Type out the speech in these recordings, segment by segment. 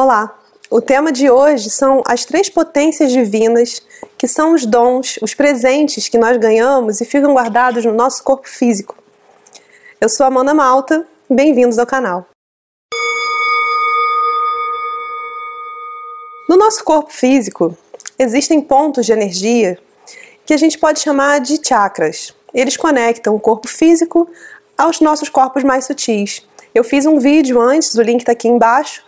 Olá! O tema de hoje são as três potências divinas, que são os dons, os presentes que nós ganhamos e ficam guardados no nosso corpo físico. Eu sou Amanda Malta, bem-vindos ao canal. No nosso corpo físico, existem pontos de energia que a gente pode chamar de chakras. Eles conectam o corpo físico aos nossos corpos mais sutis. Eu fiz um vídeo antes, o link está aqui embaixo,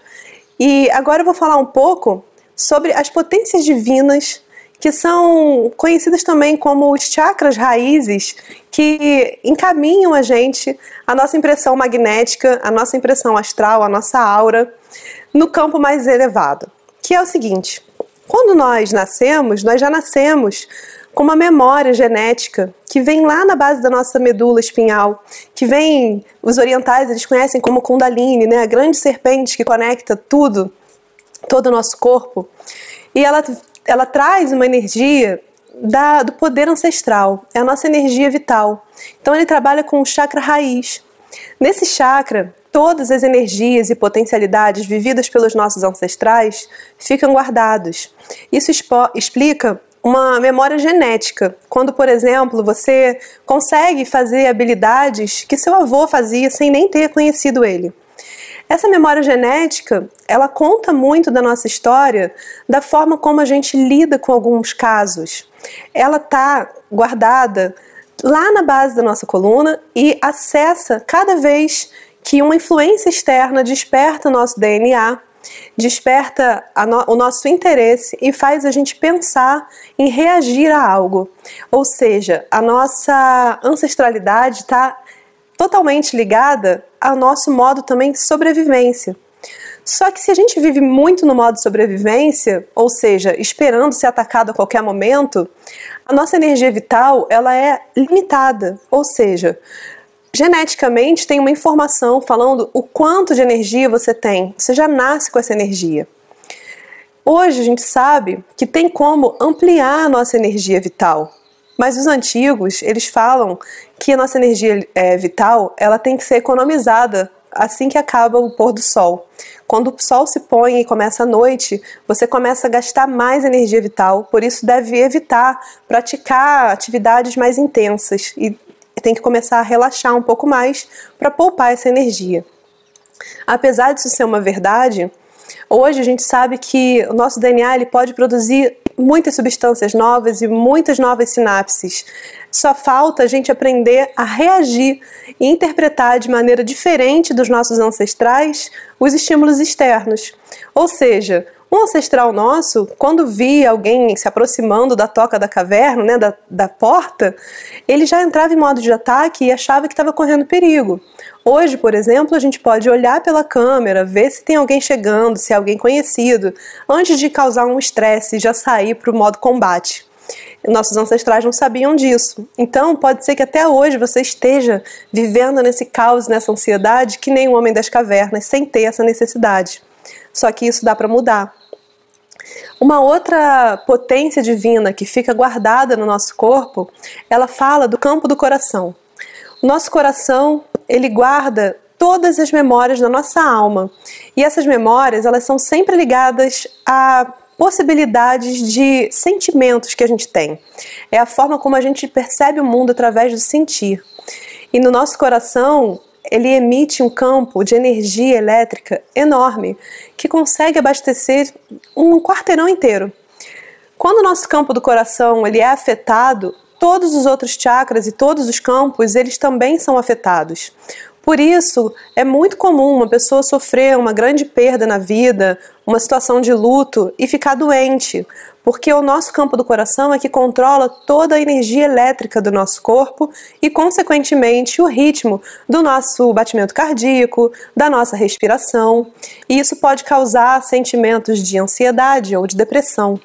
e agora eu vou falar um pouco sobre as potências divinas que são conhecidas também como os chakras raízes, que encaminham a gente, a nossa impressão magnética, a nossa impressão astral, a nossa aura, no campo mais elevado. Que é o seguinte: quando nós nascemos, nós já nascemos com uma memória genética que vem lá na base da nossa medula espinhal, que vem, os orientais eles conhecem como Kundalini, né, a grande serpente que conecta tudo, todo o nosso corpo, e ela, ela traz uma energia da, do poder ancestral, é a nossa energia vital. Então ele trabalha com o chakra raiz. Nesse chakra, todas as energias e potencialidades vividas pelos nossos ancestrais ficam guardados. Isso explica uma memória genética. Quando, por exemplo, você consegue fazer habilidades que seu avô fazia sem nem ter conhecido ele. Essa memória genética, ela conta muito da nossa história, da forma como a gente lida com alguns casos. Ela está guardada lá na base da nossa coluna e acessa cada vez que uma influência externa desperta o nosso DNA desperta no, o nosso interesse e faz a gente pensar em reagir a algo. Ou seja, a nossa ancestralidade está totalmente ligada ao nosso modo também de sobrevivência. Só que se a gente vive muito no modo sobrevivência, ou seja, esperando ser atacado a qualquer momento, a nossa energia vital ela é limitada, ou seja, geneticamente tem uma informação falando o quanto de energia você tem. Você já nasce com essa energia. Hoje a gente sabe que tem como ampliar a nossa energia vital. Mas os antigos, eles falam que a nossa energia é, vital, ela tem que ser economizada assim que acaba o pôr do sol. Quando o sol se põe e começa a noite, você começa a gastar mais energia vital, por isso deve evitar praticar atividades mais intensas e tem que começar a relaxar um pouco mais para poupar essa energia. Apesar disso ser uma verdade, hoje a gente sabe que o nosso DNA ele pode produzir muitas substâncias novas e muitas novas sinapses. Só falta a gente aprender a reagir e interpretar de maneira diferente dos nossos ancestrais os estímulos externos. Ou seja, um ancestral nosso, quando via alguém se aproximando da toca da caverna, né, da, da porta, ele já entrava em modo de ataque e achava que estava correndo perigo. Hoje, por exemplo, a gente pode olhar pela câmera, ver se tem alguém chegando, se é alguém conhecido, antes de causar um estresse e já sair para o modo combate. Nossos ancestrais não sabiam disso. Então, pode ser que até hoje você esteja vivendo nesse caos, nessa ansiedade, que nem o homem das cavernas, sem ter essa necessidade. Só que isso dá para mudar. Uma outra potência divina que fica guardada no nosso corpo, ela fala do campo do coração. O nosso coração, ele guarda todas as memórias da nossa alma. E essas memórias, elas são sempre ligadas a possibilidades de sentimentos que a gente tem. É a forma como a gente percebe o mundo através do sentir. E no nosso coração, ele emite um campo de energia elétrica enorme que consegue abastecer um quarteirão inteiro. Quando o nosso campo do coração ele é afetado, todos os outros chakras e todos os campos eles também são afetados. Por isso, é muito comum uma pessoa sofrer uma grande perda na vida, uma situação de luto e ficar doente, porque o nosso campo do coração é que controla toda a energia elétrica do nosso corpo e, consequentemente, o ritmo do nosso batimento cardíaco, da nossa respiração. E isso pode causar sentimentos de ansiedade ou de depressão.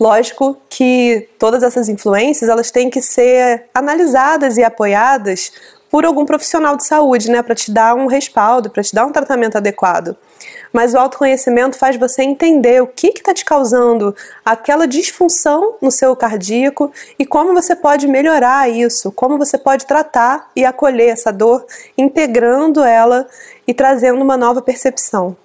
Lógico que todas essas influências elas têm que ser analisadas e apoiadas por algum profissional de saúde, né, para te dar um respaldo, para te dar um tratamento adequado. Mas o autoconhecimento faz você entender o que está te causando aquela disfunção no seu cardíaco e como você pode melhorar isso, como você pode tratar e acolher essa dor, integrando ela e trazendo uma nova percepção.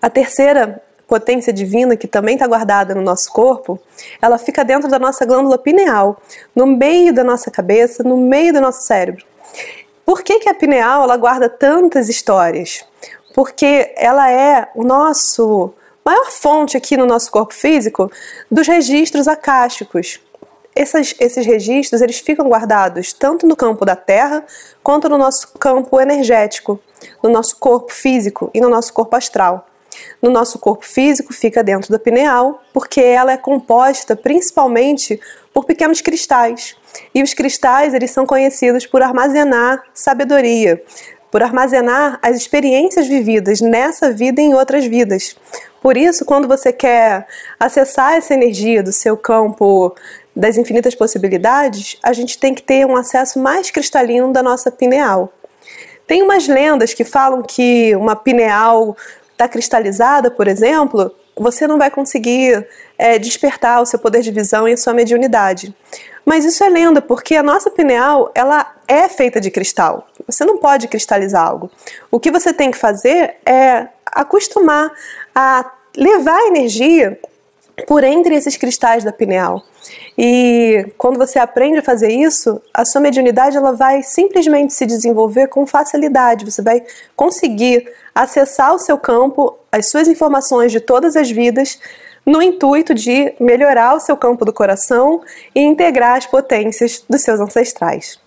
A terceira potência divina que também está guardada no nosso corpo, ela fica dentro da nossa glândula pineal, no meio da nossa cabeça, no meio do nosso cérebro. Por que, que a pineal ela guarda tantas histórias? Porque ela é o nosso maior fonte aqui no nosso corpo físico dos registros acásticos. Esses, esses registros eles ficam guardados tanto no campo da Terra quanto no nosso campo energético, no nosso corpo físico e no nosso corpo astral no nosso corpo físico fica dentro da pineal, porque ela é composta principalmente por pequenos cristais. E os cristais, eles são conhecidos por armazenar sabedoria, por armazenar as experiências vividas nessa vida e em outras vidas. Por isso, quando você quer acessar essa energia do seu campo das infinitas possibilidades, a gente tem que ter um acesso mais cristalino da nossa pineal. Tem umas lendas que falam que uma pineal está cristalizada, por exemplo, você não vai conseguir é, despertar o seu poder de visão e a sua mediunidade. Mas isso é lenda, porque a nossa pineal ela é feita de cristal. Você não pode cristalizar algo. O que você tem que fazer é acostumar a levar a energia por entre esses cristais da pineal. E quando você aprende a fazer isso, a sua mediunidade ela vai simplesmente se desenvolver com facilidade. Você vai conseguir acessar o seu campo, as suas informações de todas as vidas, no intuito de melhorar o seu campo do coração e integrar as potências dos seus ancestrais.